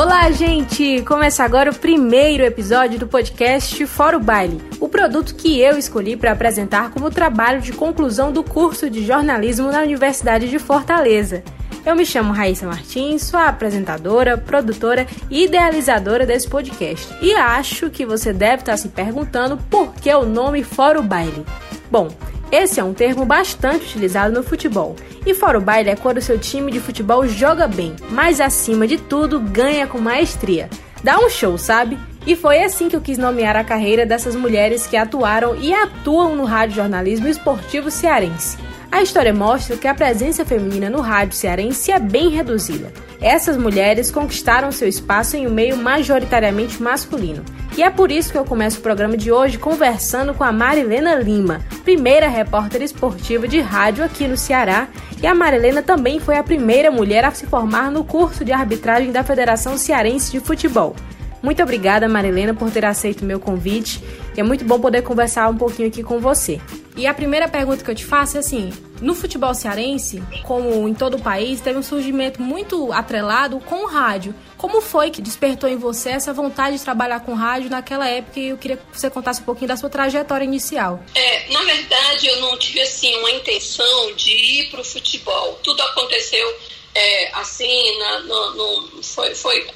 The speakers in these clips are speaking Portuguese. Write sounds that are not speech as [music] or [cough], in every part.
Olá, gente! Começa agora o primeiro episódio do podcast Fora o Baile, o produto que eu escolhi para apresentar como trabalho de conclusão do curso de jornalismo na Universidade de Fortaleza. Eu me chamo Raíssa Martins, sou apresentadora, produtora e idealizadora desse podcast. E acho que você deve estar se perguntando por que o nome Fora o Baile. Bom, esse é um termo bastante utilizado no futebol. E fora o baile é quando o seu time de futebol joga bem, mas acima de tudo ganha com maestria. Dá um show, sabe? E foi assim que eu quis nomear a carreira dessas mulheres que atuaram e atuam no rádio jornalismo esportivo cearense. A história mostra que a presença feminina no rádio cearense é bem reduzida. Essas mulheres conquistaram seu espaço em um meio majoritariamente masculino. E é por isso que eu começo o programa de hoje conversando com a Marilena Lima, primeira repórter esportiva de rádio aqui no Ceará. E a Marilena também foi a primeira mulher a se formar no curso de arbitragem da Federação Cearense de Futebol. Muito obrigada, Marilena, por ter aceito o meu convite. E é muito bom poder conversar um pouquinho aqui com você. E a primeira pergunta que eu te faço é assim: no futebol cearense, como em todo o país, teve um surgimento muito atrelado com o rádio. Como foi que despertou em você essa vontade de trabalhar com rádio naquela época? E eu queria que você contasse um pouquinho da sua trajetória inicial. É, na verdade, eu não tive assim uma intenção de ir para o futebol. Tudo aconteceu é, assim, na, no, no, foi, foi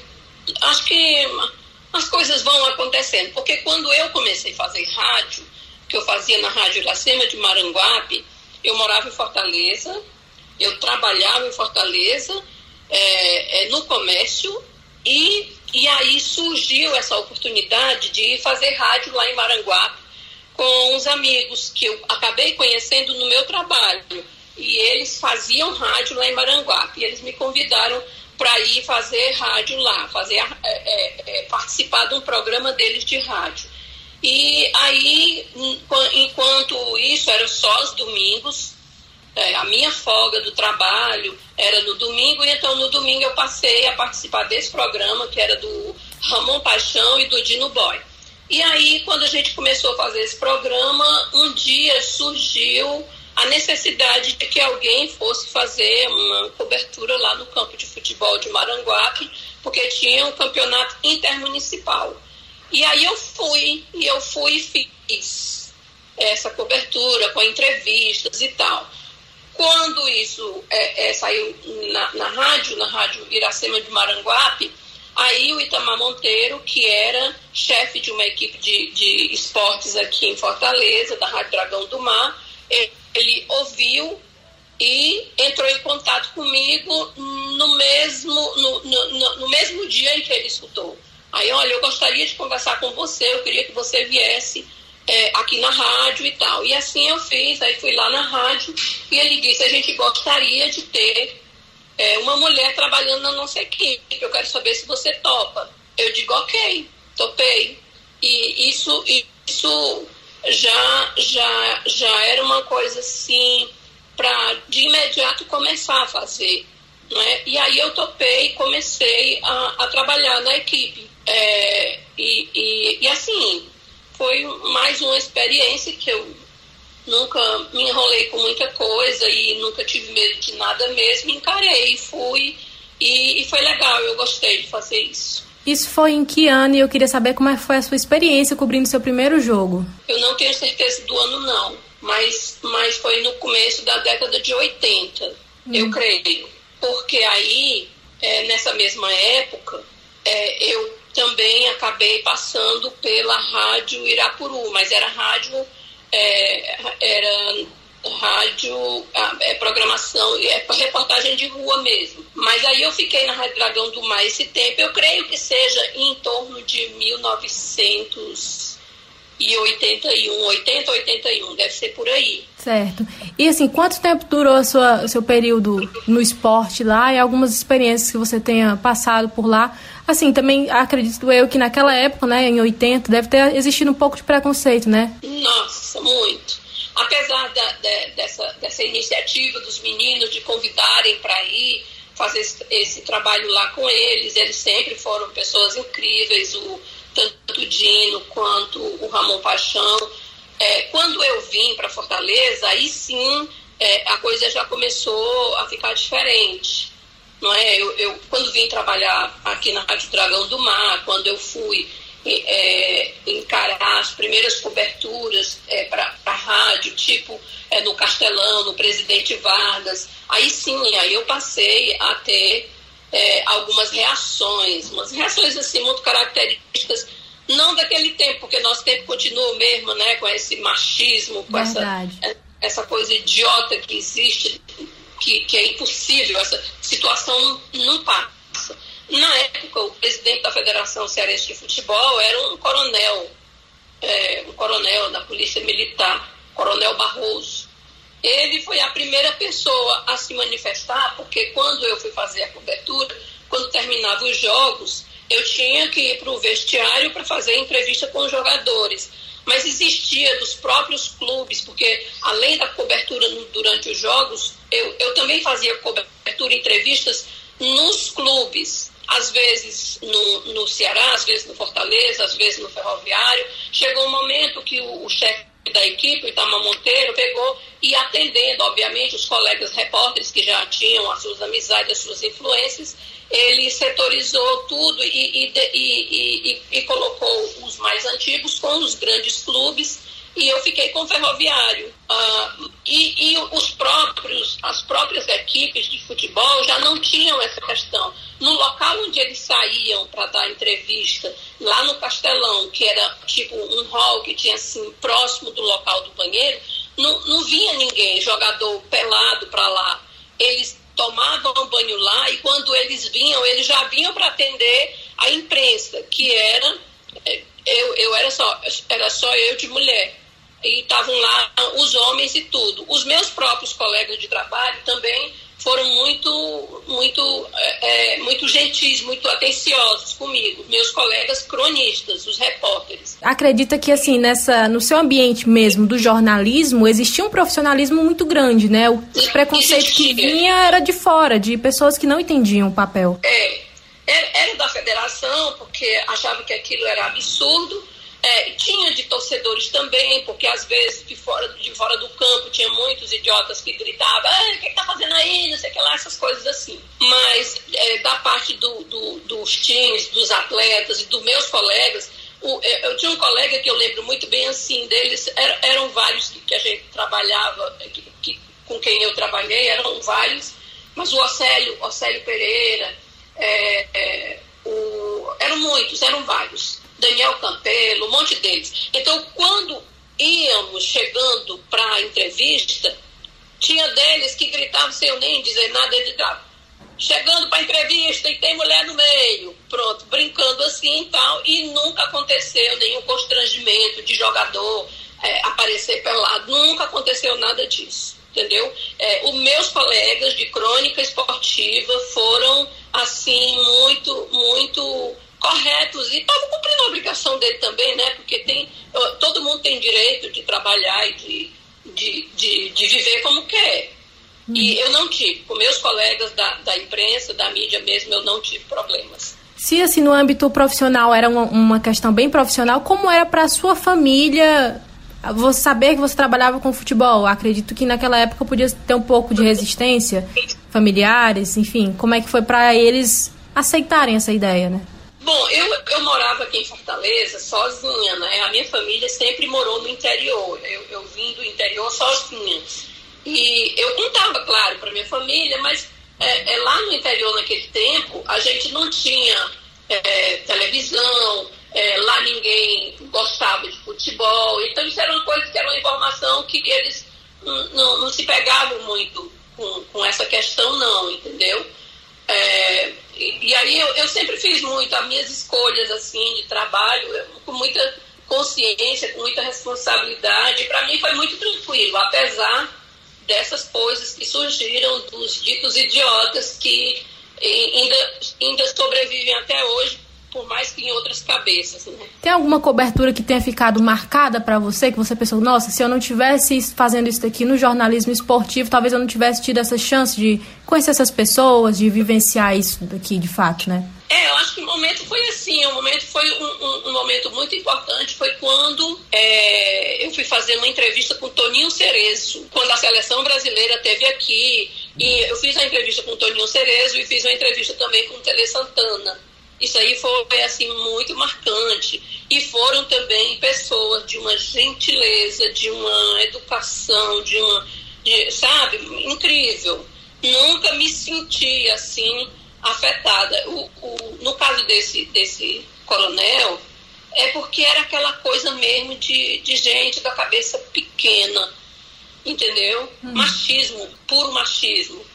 acho que as coisas vão acontecendo. Porque quando eu comecei a fazer rádio, que eu fazia na Rádio Iracema de Maranguape, eu morava em Fortaleza, eu trabalhava em Fortaleza, é, é, no comércio, e, e aí surgiu essa oportunidade de fazer rádio lá em Maranguape com os amigos que eu acabei conhecendo no meu trabalho. E eles faziam rádio lá em Maranguape. E eles me convidaram para ir fazer rádio lá, fazer é, é, é, participar de um programa deles de rádio. E aí, enquanto isso, era só os domingos, é, a minha folga do trabalho era no domingo, e então no domingo eu passei a participar desse programa, que era do Ramon Paixão e do Dino Boy. E aí, quando a gente começou a fazer esse programa, um dia surgiu a necessidade de que alguém fosse fazer uma cobertura lá no campo de futebol de Maranguape, porque tinha um campeonato intermunicipal. E aí eu fui, e eu fui e fiz essa cobertura com entrevistas e tal. Quando isso é, é, saiu na, na rádio, na rádio Iracema de Maranguape, aí o Itamar Monteiro, que era chefe de uma equipe de, de esportes aqui em Fortaleza, da Rádio Dragão do Mar, ele ele ouviu e entrou em contato comigo no mesmo, no, no, no, mesmo dia em que ele escutou. Aí, olha, eu gostaria de conversar com você, eu queria que você viesse é, aqui na rádio e tal. E assim eu fiz, aí fui lá na rádio e ele disse, a gente gostaria de ter é, uma mulher trabalhando na nossa equipe, eu quero saber se você topa. Eu digo, ok, topei. E isso, isso já, já, já era uma coisa assim para de imediato começar a fazer. Né? E aí eu topei e comecei a, a trabalhar na equipe. É, e, e, e assim, foi mais uma experiência que eu nunca me enrolei com muita coisa e nunca tive medo de nada mesmo, encarei, fui e, e foi legal, eu gostei de fazer isso. Isso foi em que ano e eu queria saber como é foi a sua experiência cobrindo seu primeiro jogo. Eu não tenho certeza do ano não, mas, mas foi no começo da década de 80, hum. eu creio. Porque aí, é, nessa mesma época, é, eu também acabei passando pela rádio Irapuru, mas era rádio, é, era rádio, é, programação, é reportagem de rua mesmo. Mas aí eu fiquei na Rádio Dragão do Mar esse tempo, eu creio que seja em torno de 1981, 80, 81, deve ser por aí. Certo. E assim, quanto tempo durou o seu período no esporte lá e algumas experiências que você tenha passado por lá? Assim, também acredito eu que naquela época, né, em 80, deve ter existido um pouco de preconceito, né? Nossa, muito apesar da, de, dessa, dessa iniciativa dos meninos de convidarem para ir fazer esse, esse, trabalho lá com eles, eles sempre foram pessoas incríveis, o, tanto o Dino quanto o Ramon Paixão. É, quando eu vim para Fortaleza, aí sim é, a coisa já começou a ficar diferente. não é? Eu, eu, quando vim trabalhar aqui na Rádio Dragão do Mar, quando eu fui é, encarar as primeiras coberturas é, para a rádio, tipo é, no Castelão, no Presidente Vargas, aí sim, aí eu passei a ter é, algumas reações, umas reações assim muito características, não daquele tempo, porque nosso tempo continua o mesmo, né, com esse machismo, com essa, essa coisa idiota que existe, que, que é impossível, essa situação não passa. Na época, o presidente da Federação Cearense de Futebol era um coronel, é, um coronel da Polícia Militar, Coronel Barroso. Ele foi a primeira pessoa a se manifestar, porque quando eu fui fazer a cobertura, quando terminava os jogos, eu tinha que ir para o vestiário para fazer entrevista com os jogadores. Mas existia dos próprios clubes, porque além da cobertura durante os jogos, eu, eu também fazia cobertura entrevistas nos clubes às vezes no, no Ceará, às vezes no Fortaleza, às vezes no Ferroviário. Chegou um momento que o, o chefe da equipe, o Itamar Monteiro, pegou e atendendo, obviamente, os colegas repórteres que já tinham as suas amizades, as suas influências, ele setorizou tudo e, e, e, e, colocou os mais antigos com os grandes clubes e eu fiquei com o ferroviário. Uh, e, e, os próprios, as próprias equipes de futebol já não tinham essa questão. No local onde eles saíam para dar entrevista, lá no Castelão, que era tipo um hall que tinha assim, próximo do local do banheiro, não, não vinha ninguém, jogador pelado para lá. Eles tomavam banho lá e quando eles vinham, eles já vinham para atender a imprensa, que era. Eh, eu, eu era só, era só eu de mulher e estavam lá os homens e tudo. Os meus próprios colegas de trabalho também foram muito, muito, é, é, muito gentis, muito atenciosos comigo. Meus colegas cronistas, os repórteres. Acredita que assim nessa, no seu ambiente mesmo do jornalismo existia um profissionalismo muito grande, né? O preconceito existia. que vinha era de fora, de pessoas que não entendiam o papel. É, era da federação porque achava que aquilo era absurdo é, tinha de torcedores também, porque às vezes de fora, de fora do campo tinha muitos idiotas que gritavam, ah, o que está fazendo aí, não sei o que lá, essas coisas assim. Mas é, da parte do, do, dos times, dos atletas e dos meus colegas, o, é, eu tinha um colega que eu lembro muito bem assim, deles er, eram vários que, que, a gente trabalhava, que, que, com quem eu trabalhei, eram vários, mas o Océlio, Océlio Pereira, é, é o, eram muitos, eram vários. Daniel Campelo, um monte deles. Então, quando íamos chegando para a entrevista, tinha deles que gritavam sem eu nem dizer nada, eles gritavam, chegando para a entrevista e tem mulher no meio, pronto, brincando assim e tal, e nunca aconteceu nenhum constrangimento de jogador é, aparecer pelado, nunca aconteceu nada disso, entendeu? É, os meus colegas de crônica esportiva foram, assim, muito, muito corretos e estavam cumprindo a obrigação dele também, né? Porque tem, todo mundo tem direito de trabalhar e de, de, de, de viver como quer. Hum. E eu não tive, com meus colegas da, da imprensa, da mídia mesmo, eu não tive problemas. Se assim no âmbito profissional era uma, uma questão bem profissional, como era para a sua família você saber que você trabalhava com futebol? Acredito que naquela época podia ter um pouco de resistência, familiares, enfim, como é que foi para eles aceitarem essa ideia, né? Bom, eu, eu morava aqui em Fortaleza sozinha, né? A minha família sempre morou no interior. Eu, eu vim do interior sozinha. E eu contava, claro, para minha família, mas é, é, lá no interior, naquele tempo, a gente não tinha é, televisão, é, lá ninguém gostava de futebol. Então, isso era uma coisa que era uma informação que eles não, não se pegavam muito com, com essa questão, não, entendeu? É, e, aí eu, eu, sempre fiz muito as minhas escolhas assim de trabalho com muita consciência, com muita responsabilidade. Para mim foi muito tranquilo, apesar dessas coisas que surgiram dos ditos idiotas que ainda, ainda sobrevivem até hoje por mais que em outras cabeças. Né? Tem alguma cobertura que tenha ficado marcada para você, que você pensou, nossa, se eu não tivesse fazendo isso aqui no jornalismo esportivo, talvez eu não tivesse tido essa chance de conhecer essas pessoas, de vivenciar isso daqui de fato, né? É, eu acho que o momento foi assim, o momento foi um, um, um momento muito importante, foi quando é, eu fui fazer uma entrevista com Toninho Cerezo, quando a seleção brasileira teve aqui. E eu fiz a entrevista com Toninho Cerezo e fiz uma entrevista também com o Tele Santana. Isso aí foi assim muito marcante e foram também pessoas de uma gentileza, de uma educação, de uma, de, sabe, incrível. Nunca me senti assim afetada. O, o, no caso desse desse coronel é porque era aquela coisa mesmo de, de gente da cabeça pequena, entendeu? Hum. Machismo, puro machismo.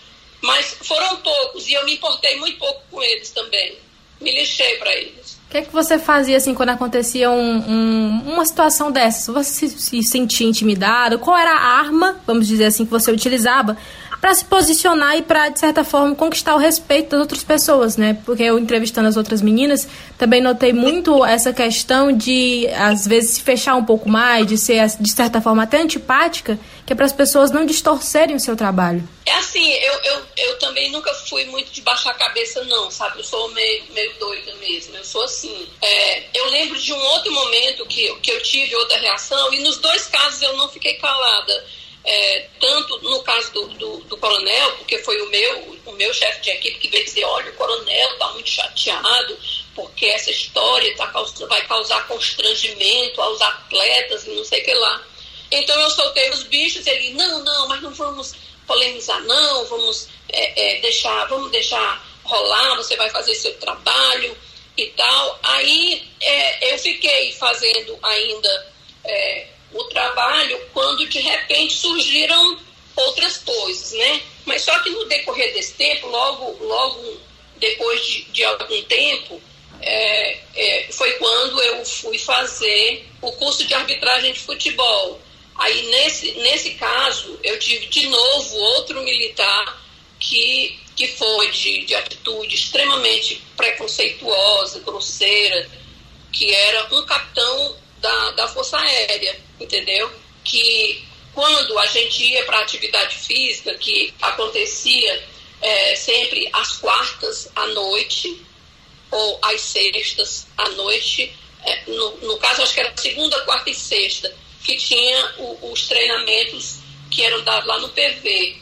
Mas foram poucos e eu me importei muito pouco com eles também me lixei para eles. O que, é que você fazia assim quando acontecia um, um, uma situação dessa? Você se, se sentia intimidado? Qual era a arma, vamos dizer assim, que você utilizava para se posicionar e para, de certa forma, conquistar o respeito das outras pessoas, né? Porque eu, entrevistando as outras meninas, também notei muito essa questão de, às vezes, se fechar um pouco mais, de ser, de certa forma, até antipática, que é para as pessoas não distorcerem o seu trabalho. É assim, eu, eu, eu também nunca fui muito de baixar a cabeça, não, sabe? Eu sou meio, meio doida mesmo, eu sou assim. É, eu lembro de um outro momento que, que eu tive outra reação, e nos dois casos eu não fiquei calada é, tanto no caso do, do, do, coronel, porque foi o meu, o meu chefe de equipe que veio dizer, olha, o coronel está muito chateado, porque essa história tá, vai causar constrangimento aos atletas e não sei o que lá. Então eu soltei os bichos, ele, não, não, mas não vamos polemizar, não, vamos é, é, deixar, vamos deixar rolar, você vai fazer seu trabalho e tal. Aí é, eu fiquei fazendo ainda é, o trabalho quando de repente surgiram outras coisas, né? Mas só que no decorrer desse tempo, logo, logo depois de, de algum tempo, é, é, foi quando eu fui fazer o curso de arbitragem de futebol. Aí, nesse, nesse caso, eu tive de novo outro militar que, que foi de, de atitude extremamente preconceituosa, grosseira, que era um capitão da, da Força Aérea, entendeu? Que quando a gente ia para atividade física, que acontecia é, sempre às quartas à noite, ou às sextas à noite, é, no, no, caso acho que era segunda, quarta e sexta, que tinha o, os treinamentos que eram dados lá no PV.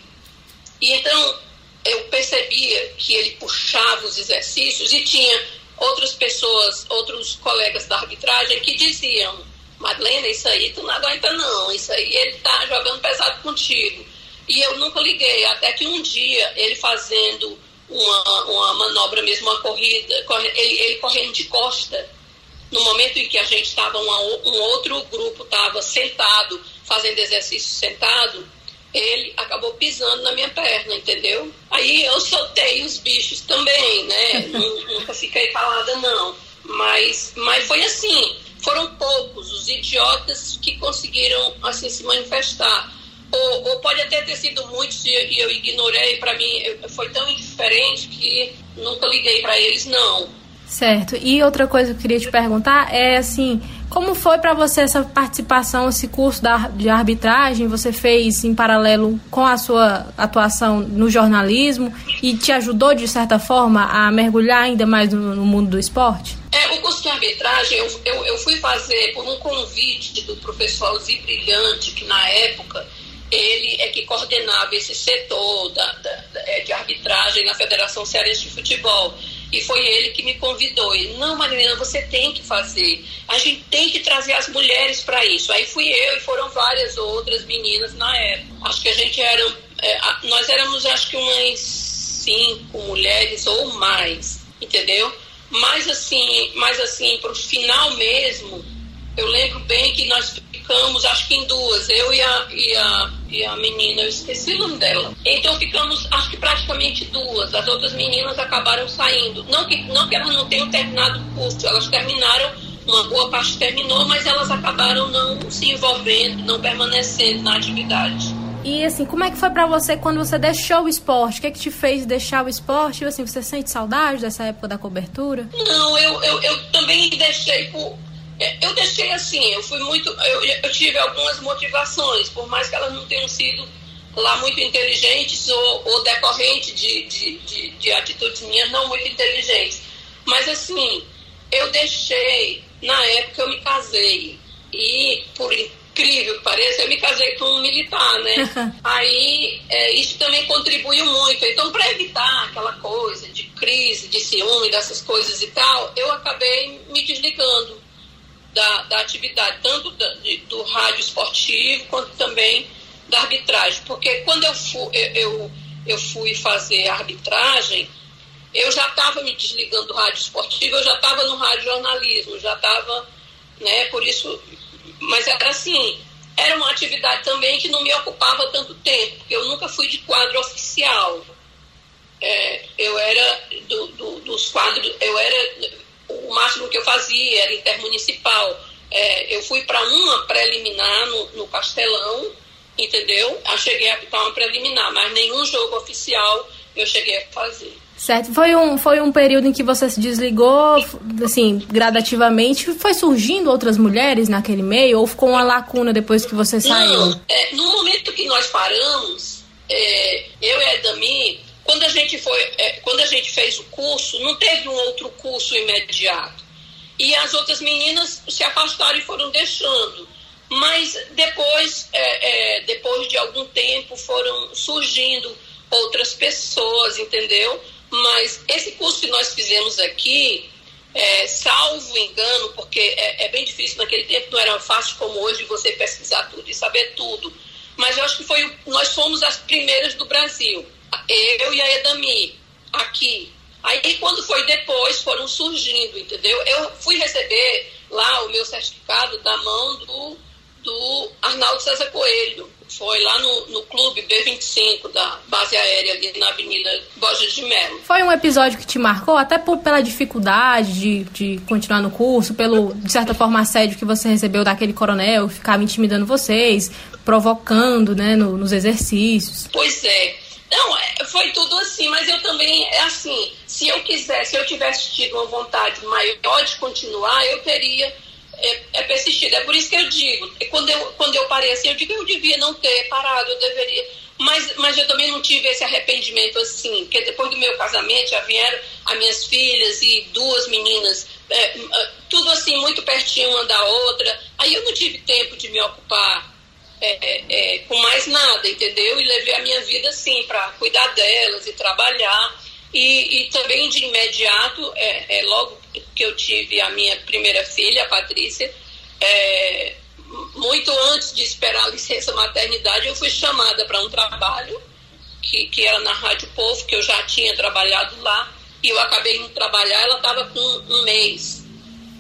E então eu percebia que ele puxava os exercícios e tinha outras pessoas, outros colegas da arbitragem que diziam, Madalena, isso aí tu não aguenta não, isso aí ele tá jogando pesado contigo. E eu nunca liguei, até que um dia ele fazendo uma, uma manobra mesmo, uma corrida, ele, ele correndo de costa, no momento em que a gente estava, um outro grupo estava sentado, fazendo exercício sentado, ele acabou pisando na minha perna, entendeu? Aí eu soltei os bichos também, né? [laughs] Nunca fiquei calada, não. Mas, mas foi assim, foram poucos os idiotas que conseguiram assim se manifestar. Ou, ou pode até ter sido muitos e eu ignorei, para mim foi tão indiferente que nunca liguei para eles, não. Certo. E outra coisa que eu queria te perguntar é assim, como foi para você essa participação, esse curso de arbitragem? Você fez em paralelo com a sua atuação no jornalismo e te ajudou de certa forma a mergulhar ainda mais no, no mundo do esporte? É, o curso de arbitragem eu, eu, eu, fui fazer por um convite do professor Alzi Brilhante, que na época ele é que coordenava esse setor da, da, da, de arbitragem na Federação Cearense de Futebol. E foi ele que me convidou. Ele, não, Marilena, você tem que fazer. A gente tem que trazer as mulheres para isso. Aí fui eu e foram várias outras meninas na época. Acho que a gente era. É, nós éramos, acho que umas cinco mulheres ou mais, entendeu? Mas assim, mas assim, pro final mesmo, eu lembro bem que nós ficamos, acho que em duas, eu e a, e a, e a menina, eu esqueci o nome dela. Então ficamos, acho que praticamente duas. As outras meninas acabaram saindo. Não que, não que elas não tenham terminado o curso, elas terminaram, uma boa parte terminou, mas elas acabaram não se envolvendo, não permanecendo na atividade. E assim, como é que foi para você quando você deixou o esporte? O que é que te fez deixar o esporte? E, assim, você sente saudade dessa época da cobertura? Não, eu, eu, eu também deixei por, eu deixei assim, eu fui muito. Eu, eu, tive algumas motivações, por mais que elas não tenham sido lá muito inteligentes ou, ou decorrente de, de, de, de atitudes minhas não muito inteligentes. Mas assim, eu deixei, na época eu me casei, e por, incrível que pareça, eu me casei com um militar, né? [laughs] Aí é, isso também contribuiu muito. Então, para evitar aquela coisa de crise, de ciúme, dessas coisas e tal, eu acabei me desligando da, da atividade, tanto da, de, do rádio esportivo quanto também da arbitragem. Porque quando eu fui, eu, eu, eu fui fazer arbitragem, eu já estava me desligando do rádio esportivo, eu já estava no rádio jornalismo, já estava, né, por isso, mas era assim, era uma atividade também que não me ocupava tanto tempo, porque eu nunca fui de quadro oficial. É, eu era do, do, dos quadros, eu era, o máximo que eu fazia era intermunicipal. É, eu fui para uma preliminar no, no Castelão, entendeu? Eu cheguei a apitar uma preliminar, mas nenhum jogo oficial eu cheguei a fazer. Certo. Foi um, foi um período em que você se desligou, assim, gradativamente. Foi surgindo outras mulheres naquele meio? Ou ficou uma lacuna depois que você saiu? Não, é, no momento que nós paramos, é, eu e a Edami, quando a gente foi, é, quando a gente fez o curso, não teve um outro curso imediato. E as outras meninas se afastaram e foram deixando. Mas depois, é, é, depois de algum tempo, foram surgindo outras pessoas, entendeu? Mas esse curso que nós fizemos aqui, é, salvo engano, porque é, é, bem difícil naquele tempo, não era fácil como hoje você pesquisar tudo e saber tudo. Mas eu acho que foi, nós fomos as primeiras do Brasil, eu e a Edami, aqui. Aí quando foi depois, foram surgindo, entendeu? Eu fui receber lá o meu certificado da mão do, do Arnaldo César Coelho, foi lá no, no clube B25 da base aérea ali na Avenida Borges de Melo. Foi um episódio que te marcou, até por, pela dificuldade de, de continuar no curso, pelo, de certa forma, assédio que você recebeu daquele coronel, ficava intimidando vocês, provocando, né, no, nos exercícios. Pois é. Não, é, foi tudo assim, mas eu também, é assim, se eu quisesse, se eu tivesse tido uma vontade maior de continuar, eu teria é, é persistir. É por isso que eu digo, quando eu, quando eu parei assim, eu digo, eu devia não ter parado, eu deveria. Mas, mas eu também não tive esse arrependimento assim, porque depois do meu casamento já vieram as minhas filhas e duas meninas, é, é tudo assim, muito pertinho uma da outra. Aí eu não tive tempo de me ocupar é, é, com mais nada, entendeu? E levei a minha vida assim, para cuidar delas e trabalhar. E, e também de imediato, é, é, logo que eu tive a minha primeira filha, a Patrícia, é, muito antes de esperar a licença maternidade, eu fui chamada para um trabalho que, que era na Rádio Povo, que eu já tinha trabalhado lá, e eu acabei indo trabalhar, ela estava com um mês,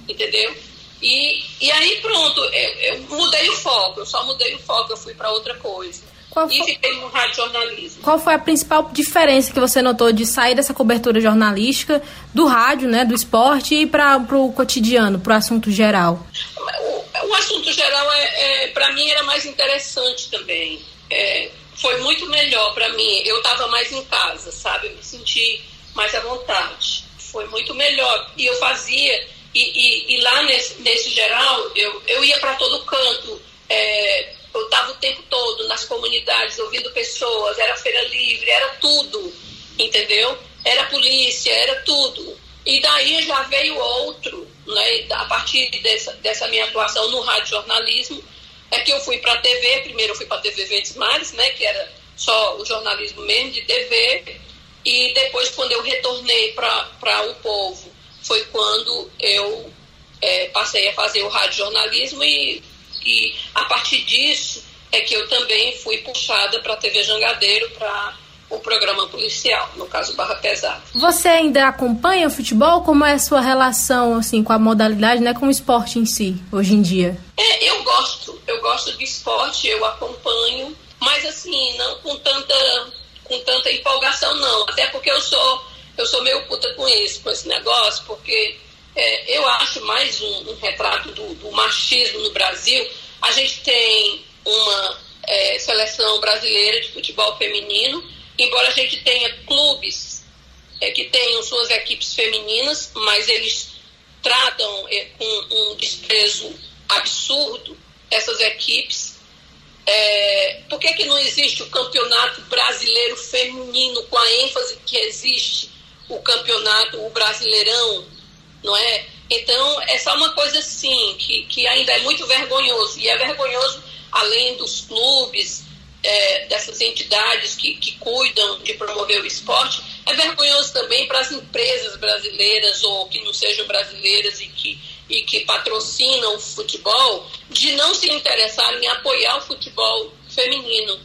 entendeu? E, e aí pronto, eu, eu mudei o foco, eu só mudei o foco, eu fui para outra coisa. Qual e fiquei no rádio jornalismo. Qual foi a principal diferença que você notou de sair dessa cobertura jornalística do rádio, né, do esporte e para o cotidiano, para o assunto geral? O, o assunto geral é, é para mim era mais interessante também. É, foi muito melhor para mim. Eu estava mais em casa, sabe? Eu me senti mais à vontade. Foi muito melhor. E eu fazia e, e, e lá nesse, nesse geral eu, eu ia para todo canto. É, eu estava o tempo todo nas comunidades ouvindo pessoas, era feira livre, era tudo, entendeu? Era polícia, era tudo. E daí já veio outro, né? A partir dessa, dessa minha atuação no rádio jornalismo, é que eu fui para a TV, primeiro eu fui para a TV Verdes Mares, né? Que era só o jornalismo mesmo de TV, e depois quando eu retornei para o povo, foi quando eu é, passei a fazer o rádio jornalismo e e a partir disso é que eu também fui puxada para a TV Jangadeiro para o programa policial, no caso Barra Pesada. Você ainda acompanha o futebol? Como é a sua relação assim com a modalidade, né, com o esporte em si, hoje em dia? É, eu gosto, eu gosto de esporte, eu acompanho, mas assim, não com tanta com tanta empolgação não, até porque eu sou eu sou meio puta com isso, com esse negócio, porque é, eu acho mais um, um retrato do, do, machismo no Brasil. A gente tem uma é, seleção brasileira de futebol feminino, embora a gente tenha clubes é, que tenham suas equipes femininas, mas eles tratam é, com um desprezo absurdo essas equipes. É, por que, que não existe o campeonato brasileiro feminino com a ênfase que existe o campeonato, o brasileirão não é? Então, é só uma coisa assim, que, que ainda é muito vergonhoso. E é vergonhoso além dos clubes, é, dessas entidades que, que cuidam de promover o esporte, é vergonhoso também para as empresas brasileiras ou que não sejam brasileiras e que, e que patrocinam o futebol, de não se interessarem em apoiar o futebol feminino.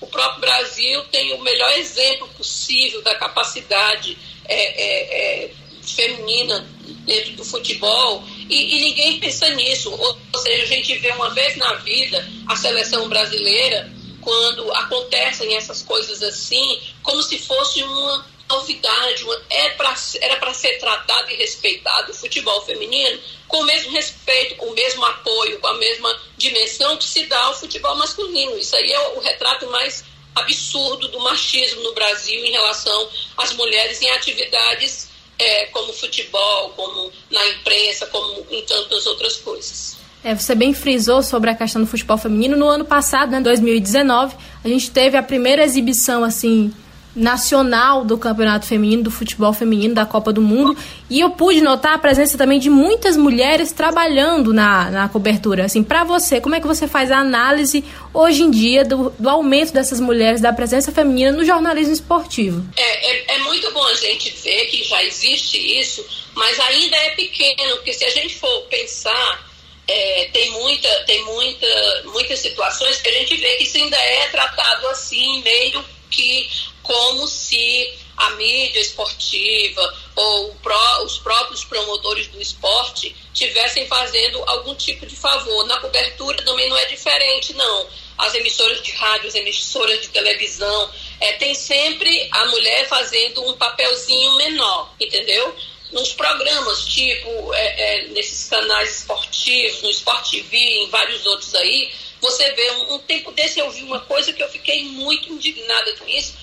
O próprio Brasil tem o melhor exemplo possível da capacidade é, é, é, feminina dentro do futebol e, e, ninguém pensa nisso. Ou, ou seja, a gente vê uma vez na vida a seleção brasileira quando acontecem essas coisas assim, como se fosse uma novidade, uma, é pra, era para ser tratado e respeitado o futebol feminino com o mesmo respeito, com o mesmo apoio, com a mesma dimensão que se dá ao futebol masculino. Isso aí é o retrato mais absurdo do machismo no Brasil em relação às mulheres em atividades é, como futebol, como na imprensa, como em tantas outras coisas. É, você bem frisou sobre a questão do futebol feminino. No ano passado, né, 2019, a gente teve a primeira exibição assim nacional do campeonato feminino, do futebol feminino, da Copa do Mundo. E eu pude notar a presença também de muitas mulheres trabalhando na, na cobertura. Assim, para você, como é que você faz a análise hoje em dia do, do aumento dessas mulheres, da presença feminina no jornalismo esportivo? É, é, é muito bom a gente ver que já existe isso, mas ainda é pequeno, porque se a gente for pensar. É, tem muita tem muita muitas situações que a gente vê que isso ainda é tratado assim meio que como se a mídia esportiva ou os próprios promotores do esporte tivessem fazendo algum tipo de favor. Na cobertura também não é diferente, não. As emissoras de rádio, as emissoras de televisão, é, tem sempre a mulher fazendo um papelzinho menor, entendeu? Nos programas, tipo, é, é, nesses canais esportivos, no Sport TV, em vários outros aí, você vê, um, um tempo desse eu vi uma coisa que eu fiquei muito indignada com isso,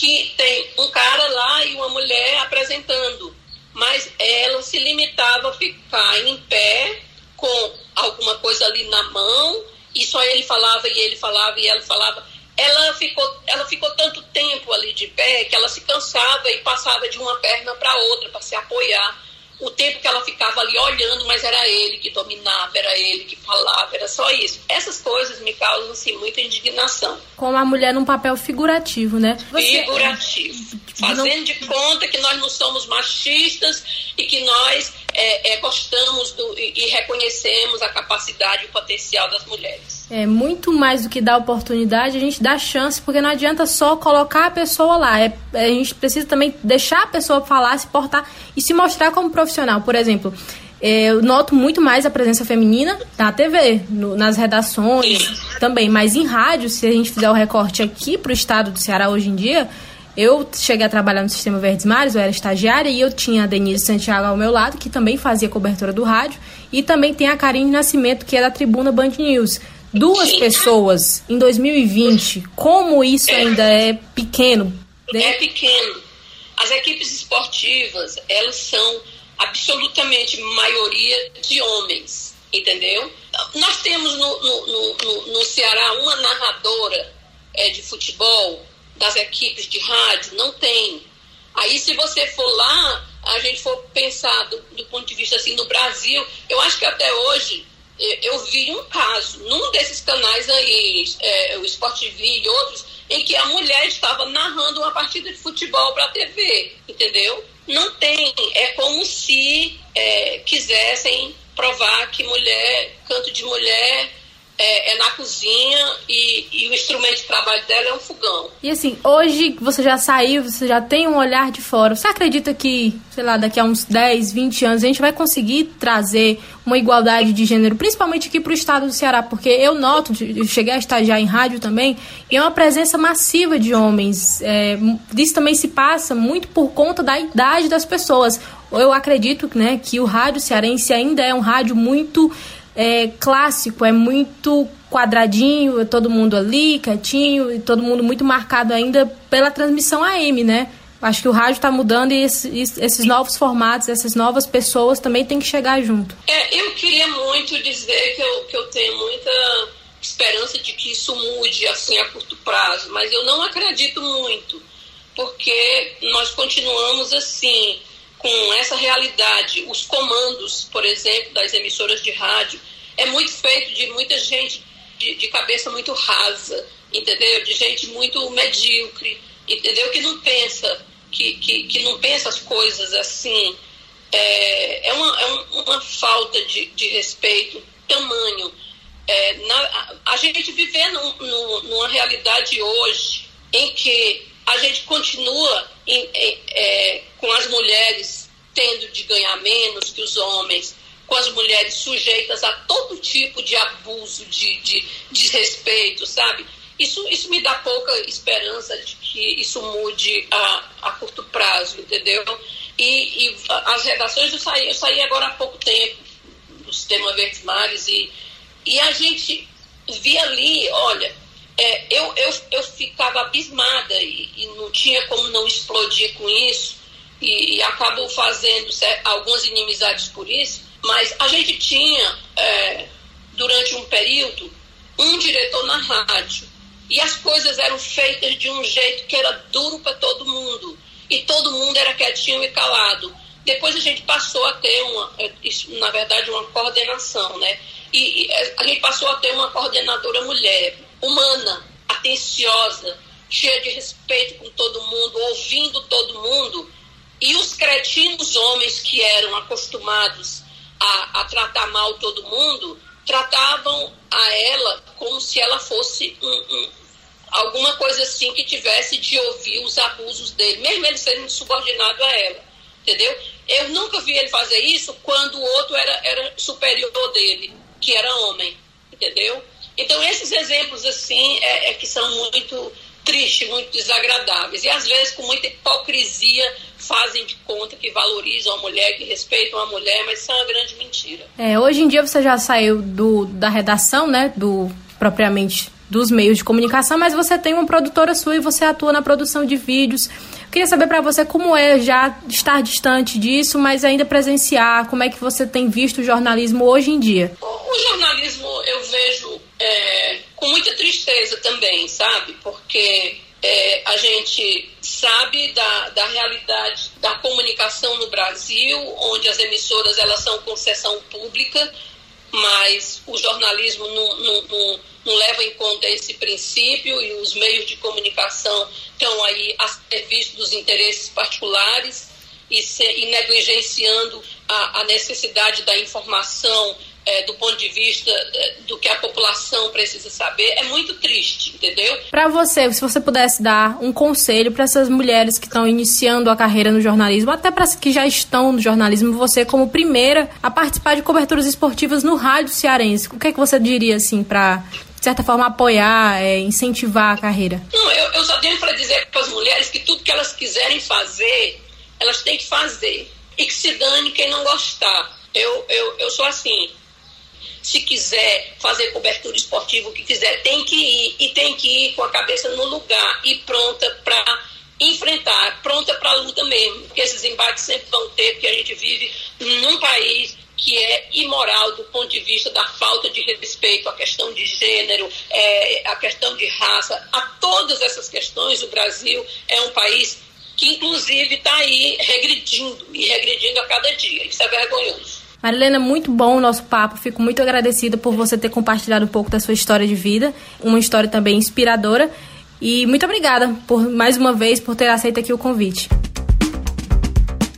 que tem um cara lá e uma mulher apresentando, mas ela se limitava a ficar em pé com alguma coisa ali na mão e só ele falava e ele falava e ela falava. Ela ficou, ela ficou tanto tempo ali de pé que ela se cansava e passava de uma perna para outra para se apoiar o tempo que ela ficava ali olhando, mas era ele que dominava, era ele que falava, era só isso. Essas coisas me causam assim, muita indignação. Como a mulher num papel figurativo, né? Você... Figurativo. Fazendo não... de conta que nós não somos machistas e que nós é, é, gostamos do, e, e reconhecemos a capacidade e o potencial das mulheres. É muito mais do que dar oportunidade, a gente dá chance, porque não adianta só colocar a pessoa lá. É, a gente precisa também deixar a pessoa falar, se portar e se mostrar como profissional. Por exemplo, é, eu noto muito mais a presença feminina na TV, no, nas redações também, mas em rádio, se a gente fizer o recorte aqui para o estado do Ceará hoje em dia, eu cheguei a trabalhar no Sistema Verdes Mares, eu era estagiária e eu tinha a Denise Santiago ao meu lado, que também fazia cobertura do rádio, e também tem a Karine Nascimento, que é da Tribuna Band News. Duas pessoas em 2020, como isso ainda é pequeno? Né? É pequeno. As equipes esportivas, elas são absolutamente maioria de homens, entendeu? Nós temos no, no, no, no Ceará uma narradora é, de futebol das equipes de rádio, não tem. Aí, se você for lá, a gente for pensar do, do ponto de vista assim no Brasil, eu acho que até hoje eu, vi um caso num desses canais aí, é, o Sport TV e outros, em que a mulher estava narrando uma partida de futebol para a TV, entendeu? Não tem. É como se é, quisessem provar que mulher, canto de mulher, é, é, na cozinha e, e, o instrumento de trabalho dela é um fogão. E assim, hoje você já saiu, você já tem um olhar de fora. Você acredita que, sei lá, daqui a uns 10, 20 anos a gente vai conseguir trazer uma igualdade de gênero, principalmente aqui para o estado do Ceará? Porque eu noto, eu cheguei a estagiar em rádio também, e é uma presença massiva de homens. É, isso também se passa muito por conta da idade das pessoas. Eu acredito né, que o rádio cearense ainda é um rádio muito é, clássico, é muito quadradinho, todo mundo ali, quietinho, e todo mundo muito marcado ainda pela transmissão AM, né? Acho que o rádio está mudando e esses, esses, novos formatos, essas novas pessoas também têm que chegar junto. É, eu queria muito dizer que eu, que eu tenho muita esperança de que isso mude assim a curto prazo, mas eu não acredito muito, porque nós continuamos assim com essa realidade. Os comandos, por exemplo, das emissoras de rádio, é muito feito de muita gente de, de cabeça muito rasa, entendeu? De gente muito medíocre, entendeu? Que não pensa, que, que, que não pensa as coisas assim. É, é, uma, é uma falta de, de respeito tamanho. É, na, a gente viver num, num, numa realidade hoje em que a gente continua em, em, é, com as mulheres tendo de ganhar menos que os homens, com as mulheres sujeitas a todo tipo de abuso, de, de desrespeito, sabe? Isso, isso me dá pouca esperança de que isso mude a, a curto prazo, entendeu? E, e as redações, eu saí, eu saí agora há pouco tempo do Sistema Verdes Mares e, e a gente via ali, olha, é, eu, eu, eu ficava abismada e, e, não tinha como não explodir com isso e, e acabo fazendo algumas inimizades por isso, mas a gente tinha, é, durante um período, um diretor na rádio. E as coisas eram feitas de um jeito que era duro para todo mundo. E todo mundo era quietinho e calado. Depois a gente passou a ter uma, é, na verdade, uma coordenação, né? E, e a gente passou a ter uma coordenadora mulher, humana, atenciosa, cheia de respeito com todo mundo, ouvindo todo mundo. E os cretinos homens que eram acostumados a, a tratar mal todo mundo, tratavam a ela como se ela fosse um, um, alguma coisa assim que tivesse de ouvir os abusos dele, mesmo ele sendo subordinado a ela, entendeu? Eu nunca vi ele fazer isso quando o outro era, era superior dele, que era homem, entendeu? Então esses exemplos assim é, é que são muito tristes, muito desagradáveis e às vezes com muita hipocrisia fazem de conta que valorizam a mulher, que respeitam a mulher, mas isso é uma grande mentira. É, hoje em dia você já saiu do, da redação, né, do propriamente dos meios de comunicação, mas você tem uma produtora sua e você atua na produção de vídeos. Eu queria saber para você como é já estar distante disso, mas ainda presenciar, como é que você tem visto o jornalismo hoje em dia? O jornalismo eu vejo é, com muita tristeza também, sabe? Porque é, a gente sabe da, da realidade da comunicação no Brasil, onde as emissoras elas são concessão pública, mas o jornalismo não, não, não, não leva em conta esse princípio e os meios de comunicação estão aí a serviço dos interesses particulares e, se, e negligenciando a, a necessidade da informação é, do ponto de vista é, do que a população precisa saber, é muito triste, entendeu? Para você, se você pudesse dar um conselho para essas mulheres que estão iniciando a carreira no jornalismo, até para as que já estão no jornalismo, você como primeira a participar de coberturas esportivas no rádio cearense, o que é que você diria assim para de certa forma, apoiar, é, incentivar a carreira? Não, eu, eu só tenho para dizer para as mulheres que tudo que elas quiserem fazer, elas têm que fazer. E que se dane quem não gostar. Eu, eu, eu sou assim se quiser fazer cobertura esportiva, o que quiser, tem que ir e tem que ir com a cabeça no lugar e pronta para enfrentar, pronta para a luta mesmo, porque esses embates sempre vão ter, porque a gente vive num país que é imoral do ponto de vista da falta de respeito à questão de gênero, é, à questão de raça, a todas essas questões, o Brasil é um país que inclusive está aí regredindo e regredindo a cada dia. Isso é vergonhoso. Marilena, muito bom o nosso papo. Fico muito agradecida por você ter compartilhado um pouco da sua história de vida, uma história também inspiradora. E muito obrigada por mais uma vez por ter aceito aqui o convite.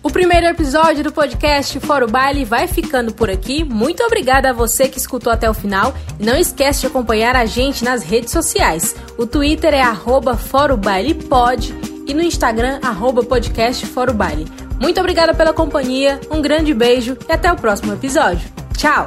O primeiro episódio do podcast Fora o Baile vai ficando por aqui. Muito obrigada a você que escutou até o final. Não esquece de acompanhar a gente nas redes sociais. O Twitter é arroba e no Instagram, arroba podcast Fora o Baile. Muito obrigada pela companhia, um grande beijo e até o próximo episódio. Tchau!